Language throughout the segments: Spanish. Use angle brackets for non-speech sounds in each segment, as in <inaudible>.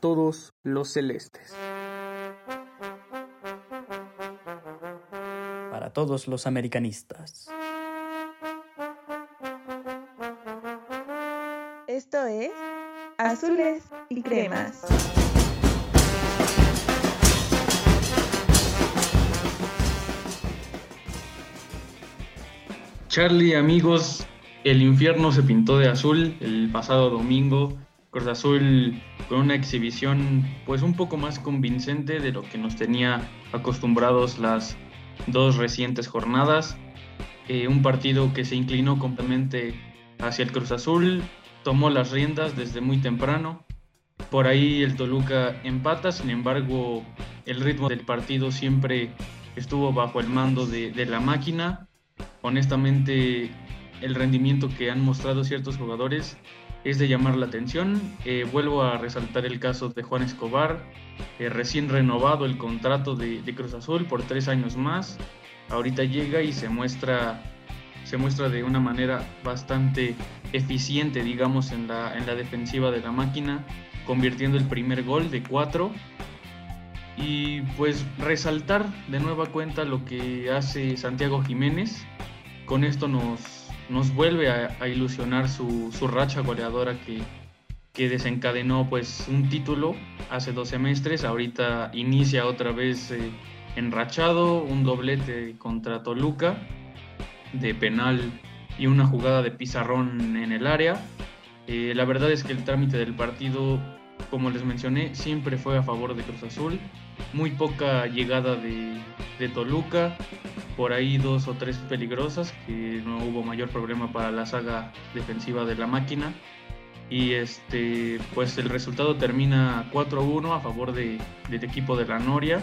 todos los celestes. Para todos los americanistas. Esto es Azules y Cremas. Charlie, amigos, el infierno se pintó de azul el pasado domingo. Cruz Azul con una exhibición pues un poco más convincente de lo que nos tenía acostumbrados las dos recientes jornadas. Eh, un partido que se inclinó completamente hacia el Cruz Azul, tomó las riendas desde muy temprano. Por ahí el Toluca empata, sin embargo el ritmo del partido siempre estuvo bajo el mando de, de la máquina. Honestamente el rendimiento que han mostrado ciertos jugadores es de llamar la atención. Eh, vuelvo a resaltar el caso de Juan Escobar, eh, recién renovado el contrato de, Cruz Azul por tres años más. Ahorita llega y se muestra, se muestra de una manera bastante eficiente, digamos, en la, en la defensiva de la máquina, convirtiendo el primer gol de cuatro. Y pues resaltar de nueva cuenta lo que hace Santiago Jiménez. Con esto nos, nos vuelve a, ilusionar su, racha goleadora que, desencadenó pues un título hace dos semestres, ahorita inicia otra vez eh, enrachado, un doblete contra Toluca de penal y una jugada de pizarrón en el área. Eh, la verdad es que el trámite del partido, como les mencioné, siempre fue a favor de Cruz Azul. Muy poca llegada de, de Toluca, por ahí dos o tres peligrosas, que no hubo mayor problema para la saga defensiva de la máquina. Y este, pues el resultado termina 4-1 a favor de, del equipo de la Noria.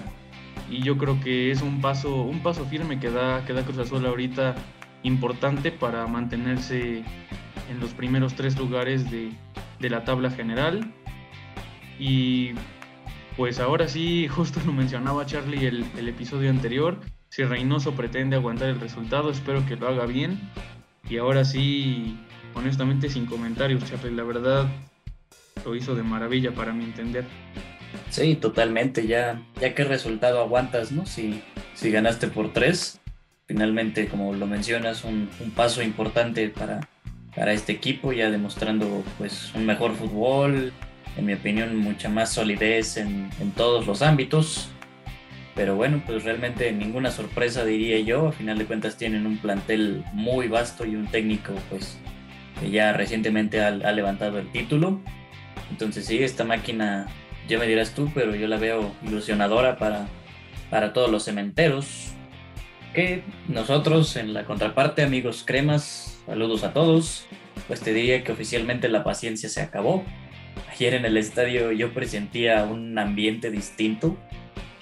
Y yo creo que es un paso, un paso firme que da, que da Cruz Azul ahorita importante para mantenerse en los primeros tres lugares de, de la tabla general. Y pues ahora sí, <laughs> justo lo mencionaba Charlie el, el episodio anterior, si Reynoso pretende aguantar el resultado, espero que lo haga bien. Y ahora sí, honestamente, sin comentarios, Charlie, la verdad lo hizo de maravilla para mi entender. Sí, totalmente. Ya, ya qué resultado aguantas, ¿no? Si, si ganaste por tres, finalmente, como lo mencionas, un, paso importante para, para este equipo, ya demostrando pues un mejor fútbol, en mi opinión, mucha más solidez en, en todos los ámbitos. Pero bueno, pues realmente ninguna sorpresa diría yo. A final de cuentas tienen un plantel muy vasto y un técnico pues que ya recientemente ha, levantado el título. Entonces sí, esta máquina, ya me dirás tú, pero yo la veo ilusionadora para, para todos los cementeros. Que nosotros en la contraparte, amigos cremas, saludos a todos. Pues te diría que oficialmente la paciencia se acabó. Ayer en el estadio yo presentía un ambiente distinto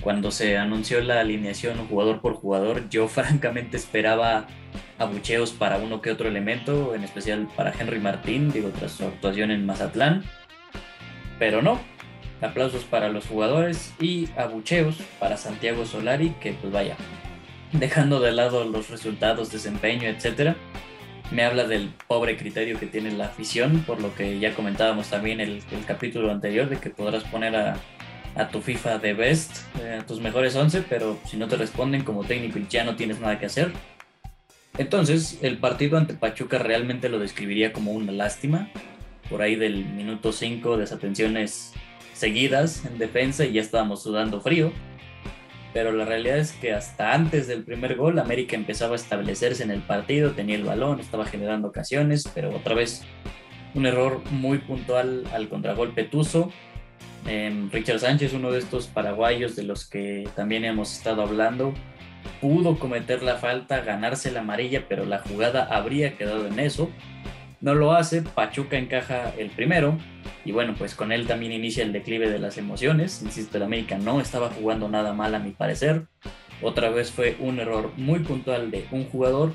cuando se anunció la alineación jugador por jugador, yo <laughs> francamente esperaba abucheos para uno que otro elemento, en especial para Henry Martín, digo, tras su actuación en Mazatlán. Pero no, aplausos para los jugadores y abucheos para Santiago Solari, que pues vaya, dejando de lado los resultados, desempeño, etcétera, me habla del pobre criterio que tiene la afición, por lo que ya comentábamos también el, el capítulo anterior de que podrás poner a tu FIFA de best, eh, a tus mejores 11, pero si no te responden como técnico y ya no tienes nada que hacer. Entonces, el partido ante Pachuca realmente lo describiría como una lástima. Por ahí del minuto 5, desatenciones seguidas en defensa y ya estábamos sudando frío. Pero la realidad es que hasta antes del primer gol, América empezaba a establecerse en el partido, tenía el balón, estaba generando ocasiones, pero otra vez un error muy puntual al contragolpe Tuzo Em, Richard Sánchez, uno de estos paraguayos de los que también hemos estado hablando, pudo cometer la falta, ganarse la amarilla, pero la jugada habría quedado en eso. No lo hace, Pachuca encaja el primero y bueno, pues con él también inicia el declive de las emociones. Insisto, el América no estaba jugando nada mal a mi parecer. Otra vez fue un error muy puntual de un jugador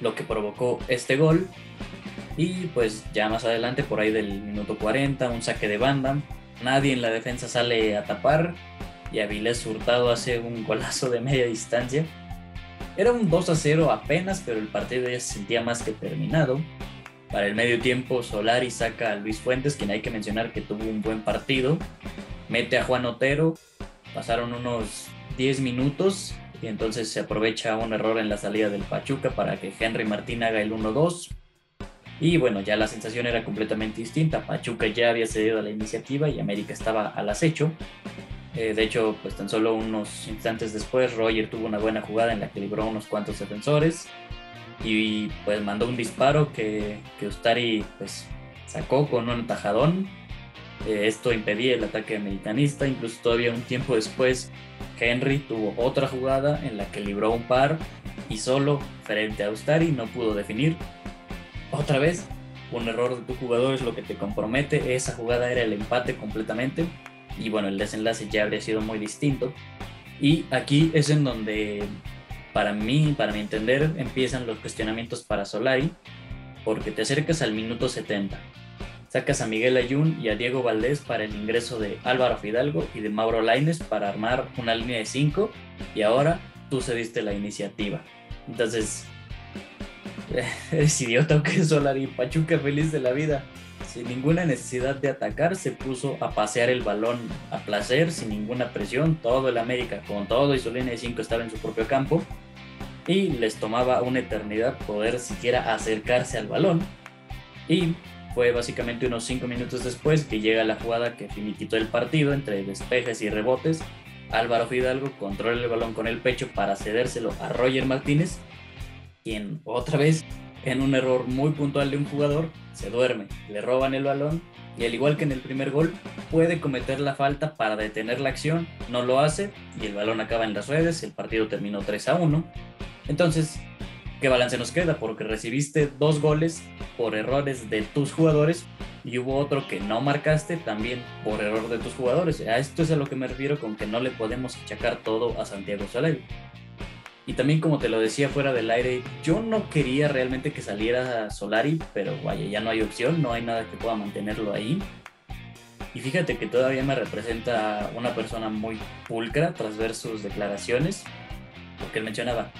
lo que provocó este gol. Y pues ya más adelante, por ahí del minuto 40, un saque de banda, nadie en la defensa sale a tapar y Avilés Hurtado hace un golazo de media distancia. Era un 2 a 0 apenas, pero el partido ya se sentía más que terminado. Para el medio tiempo, Solari saca a Luis Fuentes, quien hay que mencionar que tuvo un buen partido. Mete a Juan Otero. Pasaron unos 10 minutos y entonces se aprovecha un error en la salida del Pachuca para que Henry Martín haga el 1-2. Y bueno, ya la sensación era completamente distinta. Pachuca ya había cedido a la iniciativa y América estaba al acecho. Eh, de hecho, pues tan solo unos instantes después, Roger tuvo una buena jugada en la que libró unos cuantos defensores y pues mandó un disparo que, que Ustari pues sacó con un tajadón. Eh, esto impedía el ataque americanista, incluso todavía un tiempo después Henry tuvo otra jugada en la que libró un par y solo frente a Ustari no pudo definir. Otra vez, un error de tu jugador es lo que te compromete, esa jugada era el empate completamente y bueno, el desenlace ya habría sido muy distinto. Y aquí es en donde para mí, para mi entender, empiezan los cuestionamientos para Solari, porque te acercas al minuto 70. Sacas a Miguel Ayun y a Diego Valdés para el ingreso de Álvaro Fidalgo y de Mauro Laines para armar una línea de 5 y ahora tú cediste la iniciativa. Entonces, <laughs> eres idiota o qué Solari, Pachuca feliz de la vida. Sin ninguna necesidad de atacar, se puso a pasear el balón a placer, sin ninguna presión. Todo el América, con todo y su línea de 5 estaba en su propio campo. Y les tomaba una eternidad poder siquiera acercarse al balón. Y fue básicamente unos 5 minutos después que llega la jugada que finiquitó el partido entre despejes y rebotes. Álvaro Fidalgo controla el balón con el pecho para cedérselo a Roger Martínez, quien otra vez en un error muy puntual de un jugador, se duerme, le roban el balón y al igual que en el primer gol, puede cometer la falta para detener la acción, no lo hace y el balón acaba en las redes, el partido terminó 3 a 1. Entonces, ¿qué balance nos queda? Porque recibiste dos goles por errores de tus jugadores y hubo otro que no marcaste también por error de tus jugadores. A esto es a lo que me refiero con que no le podemos achacar todo a Santiago Solari. Y también como te lo decía fuera del aire, yo no quería realmente que saliera Solari, pero vaya, ya no hay opción, no hay nada que pueda mantenerlo ahí. Y fíjate que todavía me representa una persona muy pulcra tras ver sus declaraciones, porque él mencionaba,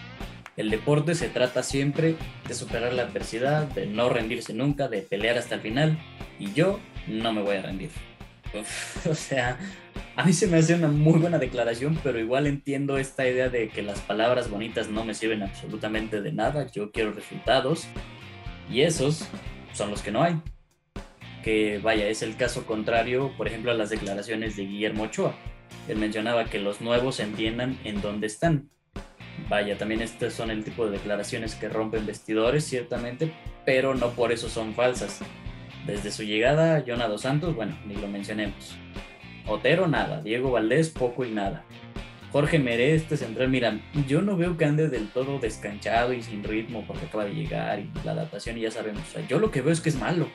el deporte se trata siempre de superar la adversidad, de no rendirse nunca, de pelear hasta el final, y yo no me voy a rendir. <laughs> o sea, a mí se me hace una muy buena declaración, pero igual entiendo esta idea de que las palabras bonitas no me sirven absolutamente de nada. Yo quiero resultados y esos son los que no hay. Que vaya, es el caso contrario, por ejemplo, a las declaraciones de Guillermo Ochoa. Él mencionaba que los nuevos entiendan en dónde están. Vaya, también estas son el tipo de declaraciones que rompen vestidores, ciertamente, pero no por eso son falsas. Desde su llegada, Jonado Santos, bueno, ni lo mencionemos. Otero, nada. Diego Valdés, poco y nada. Jorge Meré, este central, mira, yo no veo que ande del todo descanchado y sin ritmo porque acaba de llegar y la adaptación y ya sabemos. Yo lo que veo es que es malo.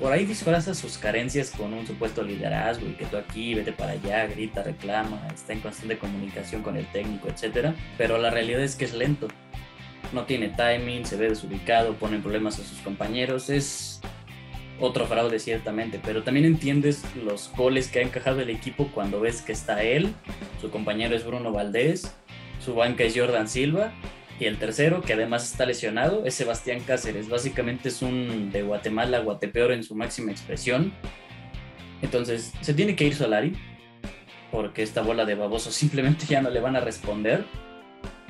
Por ahí disfraza sus carencias con un supuesto liderazgo y que tú aquí, vete para allá, grita, reclama, está en constante comunicación con el técnico, etc. Pero la realidad es que es lento. No tiene timing, se ve desubicado, pone problemas a sus compañeros. Es otro fraude ciertamente, pero también entiendes los goles que ha encajado el equipo cuando ves que está él, su compañero es Bruno Valdés, su banca es Jordan Silva y el tercero, que además está lesionado, es Sebastián Cáceres. Básicamente es un de Guatemala, Guatepeor en su máxima expresión. Entonces, se tiene que ir Solari, porque esta bola de baboso <laughs> simplemente ya no le van a responder.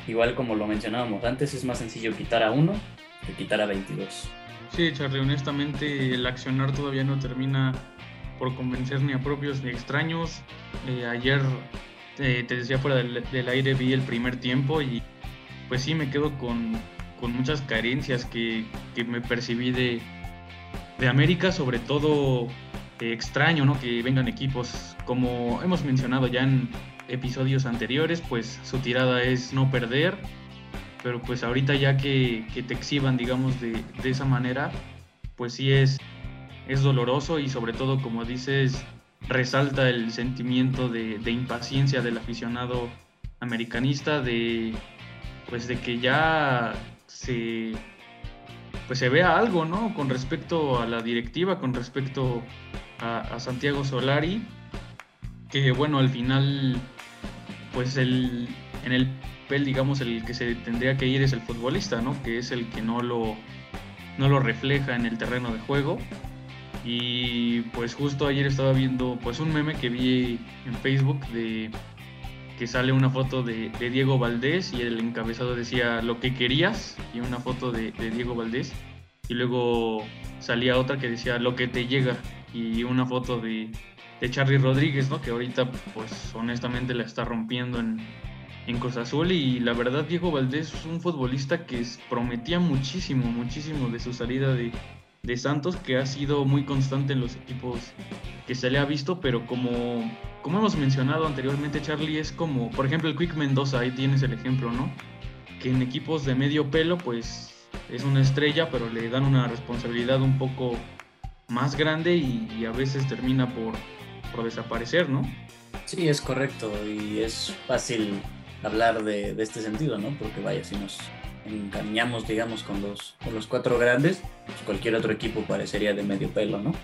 Igual como lo mencionábamos antes, es más sencillo quitar a uno que quitar a 22. Sí, Charlie, honestamente el accionar todavía no termina por convencer ni a propios ni extraños. Eh, ayer eh, te decía fuera del, aire vi el primer tiempo y pues sí me quedo con, muchas carencias que, me percibí de, de, América, sobre todo eh, extraño ¿no? que vengan equipos como hemos mencionado ya en episodios anteriores, pues su tirada es no perder pero pues ahorita ya que, te exhiban, digamos, de, esa manera, pues sí es, es doloroso y sobre todo, como dices, resalta el sentimiento de, impaciencia del aficionado americanista, de pues de que ya se pues se vea algo, ¿no? Con respecto a la directiva, con respecto a, a Santiago Solari, que bueno, al final, pues el, en el digamos, el que se tendría que ir es el futbolista, ¿no? Que es el que no lo, no lo refleja en el terreno de juego. Y pues justo ayer estaba viendo pues un meme que vi en Facebook de que sale una foto de, Diego Valdés y el encabezado decía lo que querías y una foto de, Diego Valdés y luego salía otra que decía lo que te llega y una foto de, de Charlie Rodríguez, ¿no? Que ahorita pues honestamente la está rompiendo en, en Cruz Azul y la verdad Diego Valdés es un futbolista que prometía muchísimo, muchísimo de su salida de, de Santos que ha sido muy constante en los equipos que se le ha visto, pero como, como hemos mencionado anteriormente, Charlie, es como, por ejemplo, el Quick Mendoza, ahí tienes el ejemplo, ¿no? Que en equipos de medio pelo, pues es una estrella, pero le dan una responsabilidad un poco más grande y, a veces termina por, por, desaparecer, ¿no? Sí, es correcto y es fácil hablar de, de este sentido, ¿no? Porque vaya, si nos engañamos, digamos, con los, con los cuatro grandes, pues cualquier otro equipo parecería de medio pelo, ¿no?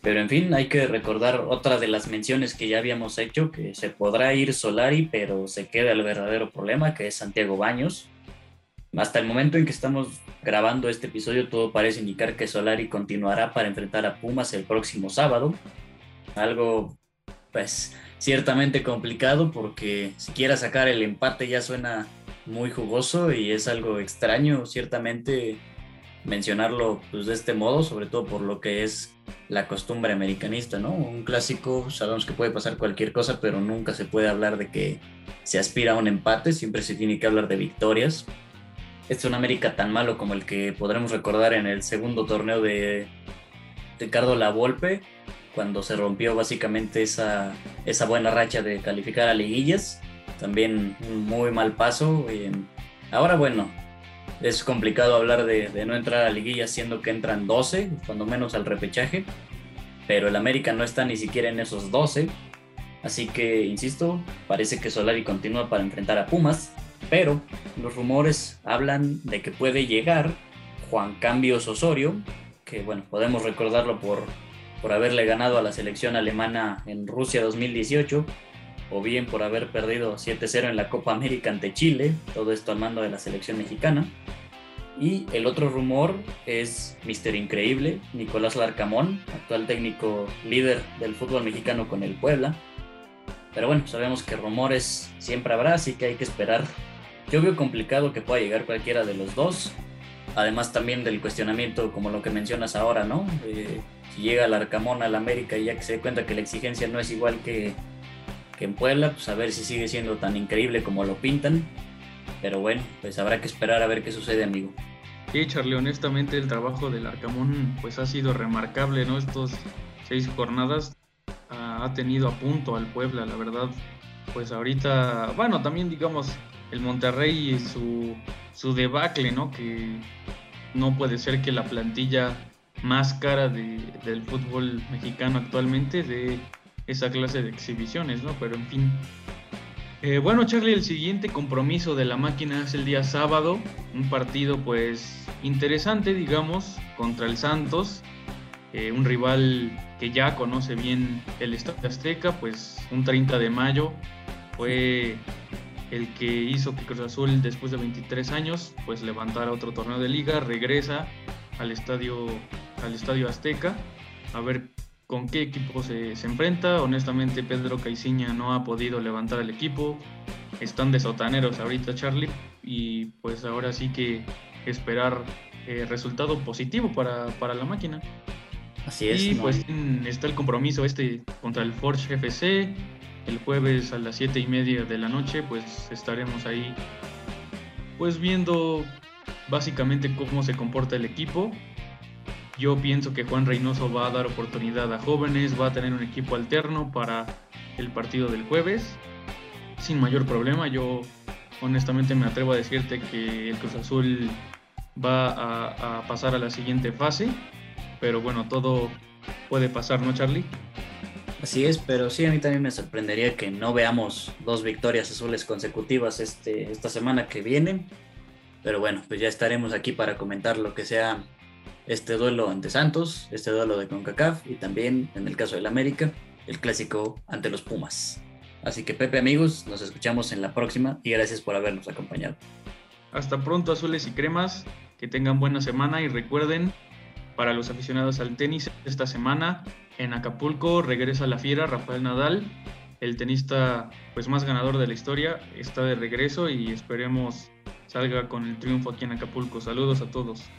Pero en fin, hay que recordar otra de las menciones que ya habíamos hecho, que se podrá ir Solari, pero se queda el verdadero problema, que es Santiago Baños. Hasta el momento en que estamos grabando este episodio, todo parece indicar que Solari continuará para enfrentar a Pumas el próximo sábado. Algo, pues, ciertamente complicado porque si quiera sacar el empate ya suena muy jugoso y es algo extraño, ciertamente, mencionarlo pues, de este modo, sobre todo por lo que es la costumbre americanista, ¿no? Un clásico, sabemos que puede pasar cualquier cosa, pero nunca se puede hablar de que se aspira a un empate, siempre se tiene que hablar de victorias. Este es un América tan malo como el que podremos recordar en el segundo torneo de Ricardo Lavolpe, cuando se rompió básicamente esa, esa buena racha de calificar a liguillas también un muy mal paso. ahora, bueno, es complicado hablar de, no entrar a liguilla siendo que entran 12, cuando menos al repechaje, pero el América no está ni siquiera en esos 12. Así que, insisto, parece que Solari continúa para enfrentar a Pumas, pero los rumores hablan de que puede llegar Juan Cambios Osorio, que bueno, podemos recordarlo por, por haberle ganado a la selección alemana en Rusia 2018 o bien por haber perdido 7-0 en la Copa América ante Chile, todo esto al mando de la selección mexicana. Y el otro rumor es Mister Increíble, Nicolás Larcamón, actual técnico líder del fútbol mexicano con el Puebla. Pero bueno, sabemos que rumores siempre habrá, así que hay que esperar. Yo veo complicado que pueda llegar cualquiera de los dos. Además también del cuestionamiento, como lo que mencionas ahora, ¿no? si llega el Arcamón al América y ya que se dé cuenta que la exigencia no es igual que que en Puebla, pues a ver si sigue siendo tan increíble como lo pintan. Pero bueno, pues habrá que esperar a ver qué sucede, amigo. Sí, Charlie, honestamente el trabajo del Arcamón pues ha sido remarcable, ¿no? Estos seis jornadas ha tenido a punto al Puebla, la verdad. Pues ahorita, bueno, también digamos el Monterrey y su, su debacle, ¿no? Que no puede ser que la plantilla más cara del fútbol mexicano actualmente de esa clase de exhibiciones, ¿no? Pero en fin. Eh, bueno, Charlie, el siguiente compromiso de la máquina es el día sábado, un partido pues interesante, digamos, contra el Santos, eh, un rival que ya conoce bien el Estadio Azteca, pues un 30 de mayo fue el que hizo que Cruz Azul después de 23 años pues levantara otro torneo de liga, regresa al estadio, al estadio Azteca a ver con qué equipo se, enfrenta. Honestamente, Pedro Caiciña no ha podido levantar el equipo. Están de sotaneros ahorita, Charlie. Y pues ahora sí que esperar eh, resultado positivo para, la máquina. Así es. Y pues está el compromiso este contra el Forge FC. El jueves a las 7 y media de la noche, pues estaremos ahí, pues viendo básicamente cómo se comporta el equipo yo pienso que Juan Reynoso va a dar oportunidad a jóvenes, va a tener un equipo alterno para el partido del jueves, sin mayor problema. Yo honestamente me atrevo a decirte que el Cruz Azul va a, pasar a la siguiente fase, pero bueno, todo puede pasar, ¿no, Charlie? Así es, pero sí, a mí también me sorprendería que no veamos dos victorias azules consecutivas este, esta semana que viene. Pero bueno, pues ya estaremos aquí para comentar lo que sea este duelo ante Santos, este duelo de CONCACAF y también, en el caso del América, el clásico ante los Pumas. Así que Pepe amigos, nos escuchamos en la próxima y gracias por habernos acompañado. Hasta pronto azules y cremas que tengan buena semana y recuerden, para los aficionados al tenis, esta semana en Acapulco regresa la fiera Rafael Nadal, el tenista pues más ganador de la historia, está de regreso y esperemos salga con el triunfo aquí en Acapulco. Saludos a todos.